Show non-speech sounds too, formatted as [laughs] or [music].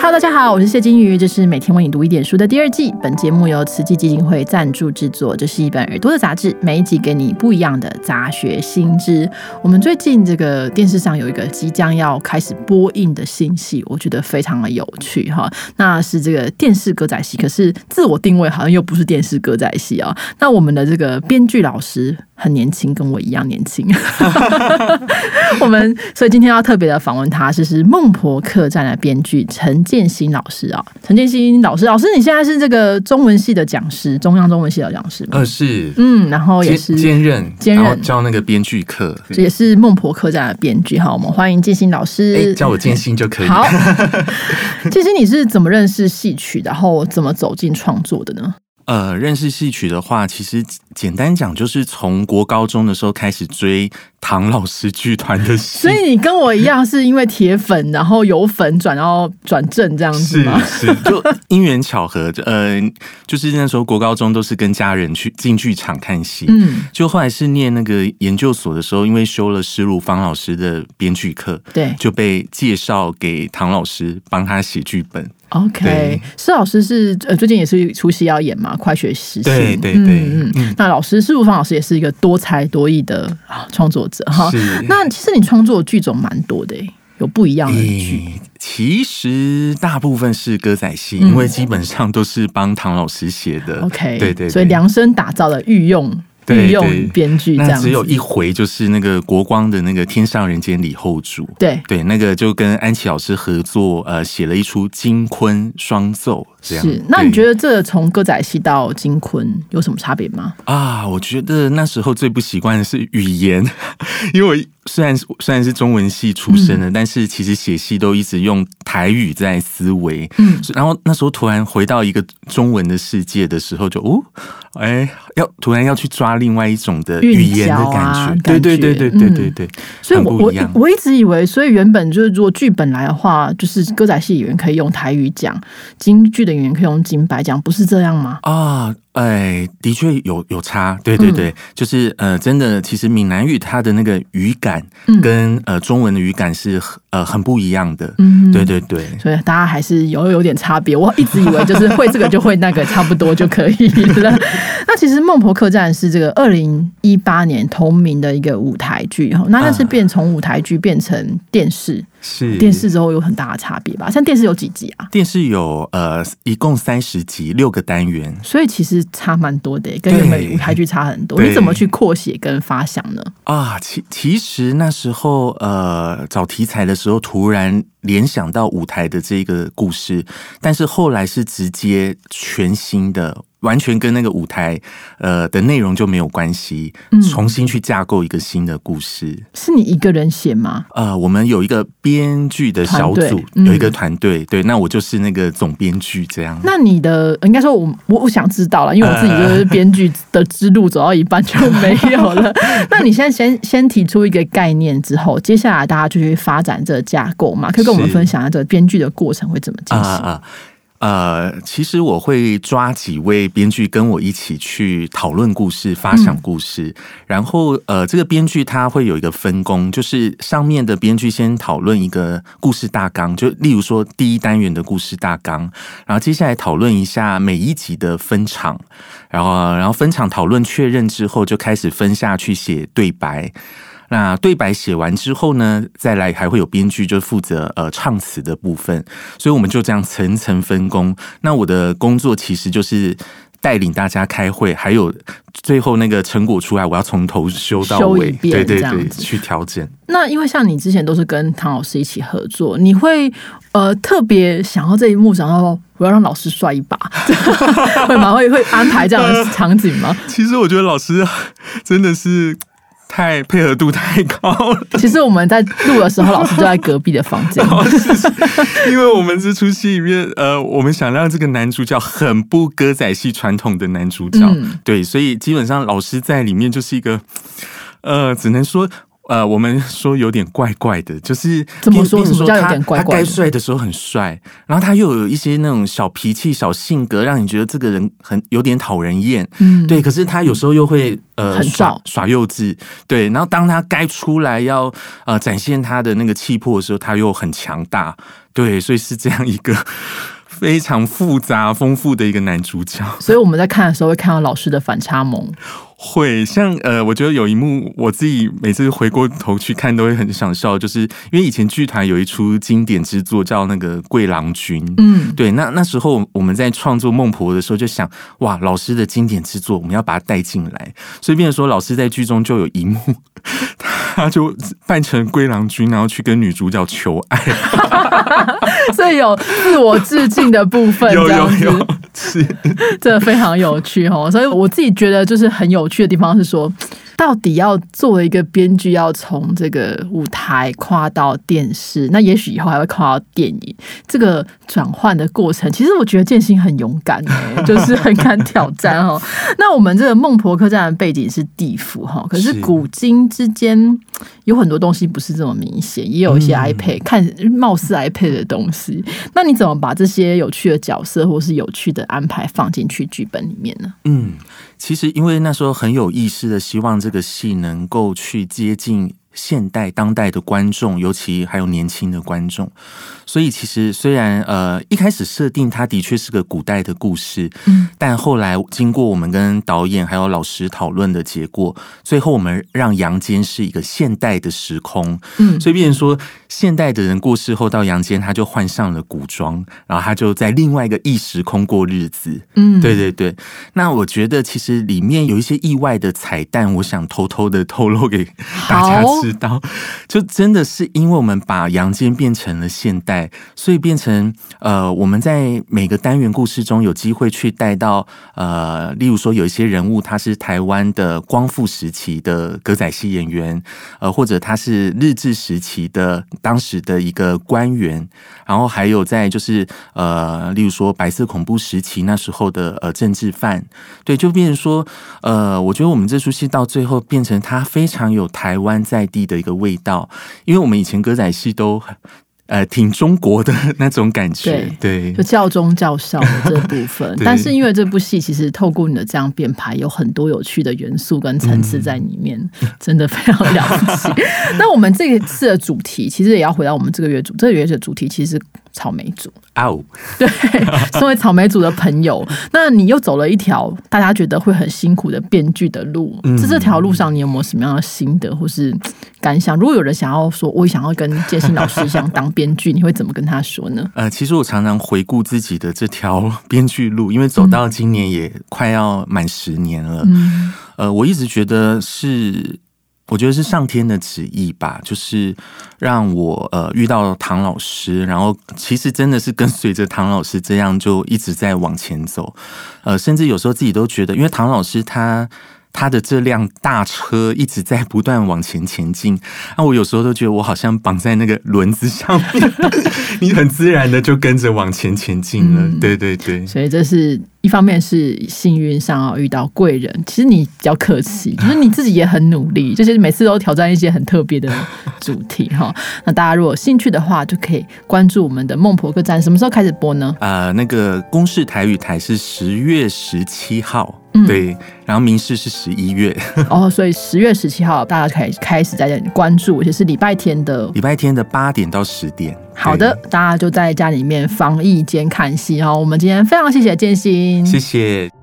Hello，大家好，我是谢金鱼，这是每天为你读一点书的第二季。本节目由慈济基金会赞助制作，这是一本耳朵的杂志，每一集给你不一样的杂学新知。我们最近这个电视上有一个即将要开始播映的新戏，我觉得非常的有趣哈。那是这个电视歌仔戏，可是自我定位好像又不是电视歌仔戏啊。那我们的这个编剧老师很年轻，跟我一样年轻。[laughs] 我们所以今天要特别的访问他，就是孟婆客栈的编剧陈。建新老师啊，陈建新老师，老师你现在是这个中文系的讲师，中央中文系的讲师吗？呃，是，嗯，然后也是兼任兼任教那个编剧课，也是孟婆客栈的编剧。好，我们欢迎建新老师，叫我建新就可以。好，[laughs] 建新，你是怎么认识戏曲，然后怎么走进创作的呢？呃，认识戏曲的话，其实简单讲就是从国高中的时候开始追唐老师剧团的戏。所以你跟我一样是因为铁粉，然后由粉转到转正这样子吗？是，就因缘巧合。呃，就是那时候国高中都是跟家人去进剧场看戏。嗯，就后来是念那个研究所的时候，因为修了施如芳老师的编剧课，对，就被介绍给唐老师帮他写剧本。OK，施老师是呃最近也是出戏要演嘛，快学实习。对对对，嗯嗯。那老师施如芳老师也是一个多才多艺的创作者哈。那其实你创作剧种蛮多的，有不一样的剧。其实大部分是歌仔戏，因为基本上都是帮唐老师写的。OK，对对。所以量身打造的御用。御用编剧，那只有一回，就是那个国光的那个《天上人间》李后主，对。对，那个就跟安琪老师合作，呃，写了一出金昆双奏。这样。是，那你觉得这从歌仔戏到金昆有什么差别吗？啊，我觉得那时候最不习惯的是语言，[laughs] 因为我虽然虽然是中文系出身的，但是其实写戏都一直用台语在思维。嗯，然后那时候突然回到一个中文的世界的时候，就哦，哎，要突然要去抓另外一种的语言的感觉，对对对对对对对。所以我我我一直以为，所以原本就是如果剧本来的话，就是歌仔戏演员可以用台语讲京剧。的演员可以用金白讲，不是这样吗？啊。哎，的确有有差，对对对，就是呃，真的，其实闽南语它的那个语感跟呃中文的语感是呃很不一样的，嗯，对对对，所以大家还是有有点差别。我一直以为就是会这个就会那个，差不多就可以了。[laughs] 那其实《孟婆客栈》是这个二零一八年同名的一个舞台剧，那那是变从舞台剧变成电视，是电视之后有很大的差别吧？像电视有几集啊？电视有呃一共三十集，六个单元，所以其实。差蛮多的，跟原本舞台剧差很多。你怎么去扩写跟发想呢？啊，其其实那时候呃找题材的时候，突然联想到舞台的这个故事，但是后来是直接全新的。完全跟那个舞台呃的内容就没有关系，重新去架构一个新的故事。是你一个人写吗？呃，我们有一个编剧的小组，有一个团队。对，那我就是那个总编剧这样。那你的应该说，我我我想知道了，因为我自己就是编剧的之路走到一半就没有了。[laughs] 那你现在先先提出一个概念之后，接下来大家就去发展这个架构嘛？可以跟我们分享一下这个编剧的过程会怎么进行？呃，其实我会抓几位编剧跟我一起去讨论故事、发想故事，然后呃，这个编剧他会有一个分工，就是上面的编剧先讨论一个故事大纲，就例如说第一单元的故事大纲，然后接下来讨论一下每一集的分场，然后然后分场讨论确认之后，就开始分下去写对白。那对白写完之后呢，再来还会有编剧就负责呃唱词的部分，所以我们就这样层层分工。那我的工作其实就是带领大家开会，还有最后那个成果出来，我要从头修到尾，对对对，去调整。那因为像你之前都是跟唐老师一起合作，你会呃特别想要这一幕，想要我要让老师帅一把，[laughs] 会吗？会会安排这样的场景吗？其实我觉得老师真的是。太配合度太高了。其实我们在录的时候，老师就在隔壁的房间。[laughs] 因为我们这出戏里面，呃，我们想让这个男主角很不歌仔戏传统的男主角，对，所以基本上老师在里面就是一个，呃，只能说。呃，我们说有点怪怪的，就是怎么说什么叫有他点怪怪的他该帅的时候很帅，然后他又有一些那种小脾气、小性格，让你觉得这个人很有点讨人厌。嗯，对，可是他有时候又会呃很耍耍幼稚，对，然后当他该出来要呃展现他的那个气魄的时候，他又很强大，对，所以是这样一个 [laughs] 非常复杂丰富的一个男主角。所以我们在看的时候会看到老师的反差萌。会像呃，我觉得有一幕我自己每次回过头去看都会很想笑，就是因为以前剧团有一出经典之作叫那个《桂郎君》，嗯，对，那那时候我们在创作《孟婆》的时候就想，哇，老师的经典之作，我们要把它带进来，所以变成说老师在剧中就有一幕，他就扮成桂郎君，然后去跟女主角求爱，[laughs] 所以有自我致敬的部分，有 [laughs] 有有，是真的非常有趣哦。所以我自己觉得就是很有趣的地方是说，到底要作为一个编剧，要从这个舞台跨到电视，那也许以后还会跨到电影，这个转换的过程，其实我觉得建新很勇敢哎，[laughs] 就是很敢挑战哦。那我们这个孟婆客栈的背景是地府哈，可是是古今之间有很多东西不是这么明显，也有一些嗯 iPad、看貌似 iPad 的东西。那你怎么把这些有趣的角色或是有趣的安排放进去剧本里面呢？嗯，其实因为那时候很有意识的希望这个戏能够去接近现代当代的观众，尤其还有年轻的观众，所以其实虽然呃一开始设定它的确是个古代的故事，嗯，但后来经过我们跟导演还有老师讨论的结果，最后我们让阳间是一个现代的时空，嗯。所以变成说现代的人过世后到阳间，他就换上了古装，然后他就在另外一个异时空过日子，嗯，对对对，那我觉得其实里面有一些意外的彩蛋，我想偷偷的透露给大家好知道。[laughs] 就真的是因为我们把阳间变成了现代，所以变成呃，我们在每个单元故事中有机会去带到呃，例如说有一些人物他是台湾的光复时期的歌仔戏演员，呃，或者他是日治时期的当时的一个官员，然后还有在就是呃，例如说白色恐怖时期那时候的呃政治犯，对，就变成说呃，我觉得我们这出戏到最后变成它非常有台湾在地的一个味道，因为我们以前歌仔戏都呃挺中国的那种感觉，对就教中教少的这部分，[laughs] 但是因为这部戏其实透过你的这样编排，有很多有趣的元素跟层次在里面，[laughs] 真的非常了不起。那我们这一次的主题其实也要回到我们这个月主，这个月的主题其实是草莓族。啊哦，对，[laughs] 身为草莓族的朋友，那你又走了一条大家觉得会很辛苦的编剧的路，嗯在这条路上你有没有什么样的心得或是感想？如果有人想要说，我想要跟建新老师一样当编剧，你会怎么跟他说呢？[laughs] 呃，其实我常常回顾自己的这条编剧路，因为走到今年也快要满十年了。嗯呃，我一直觉得是，我觉得是上天的旨意吧，就是让我呃遇到唐老师，然后其实真的是跟随着唐老师这样就一直在往前走，呃，甚至有时候自己都觉得，因为唐老师他。他的这辆大车一直在不断往前前进，那我有时候都觉得我好像绑在那个轮子上面，[laughs] 你很自然的就跟着往前前进了。嗯对对对，所以这是一方面是幸运上要遇到贵人，其实你比较客气，就是你自己也很努力，就是每次都挑战一些很特别的主题哈。那大家如果有兴趣的话，就可以关注我们的孟婆客栈，什么时候开始播呢？呃，那个公视台语台是十月十七号，嗯对，然后民视是十一月，哦，所以十月十七号大家可以开始在关注，而且是礼拜天的。礼拜天的八点到十点。好的，大家就在家里面防疫间看戏哈。我们今天非常谢谢建新，谢谢。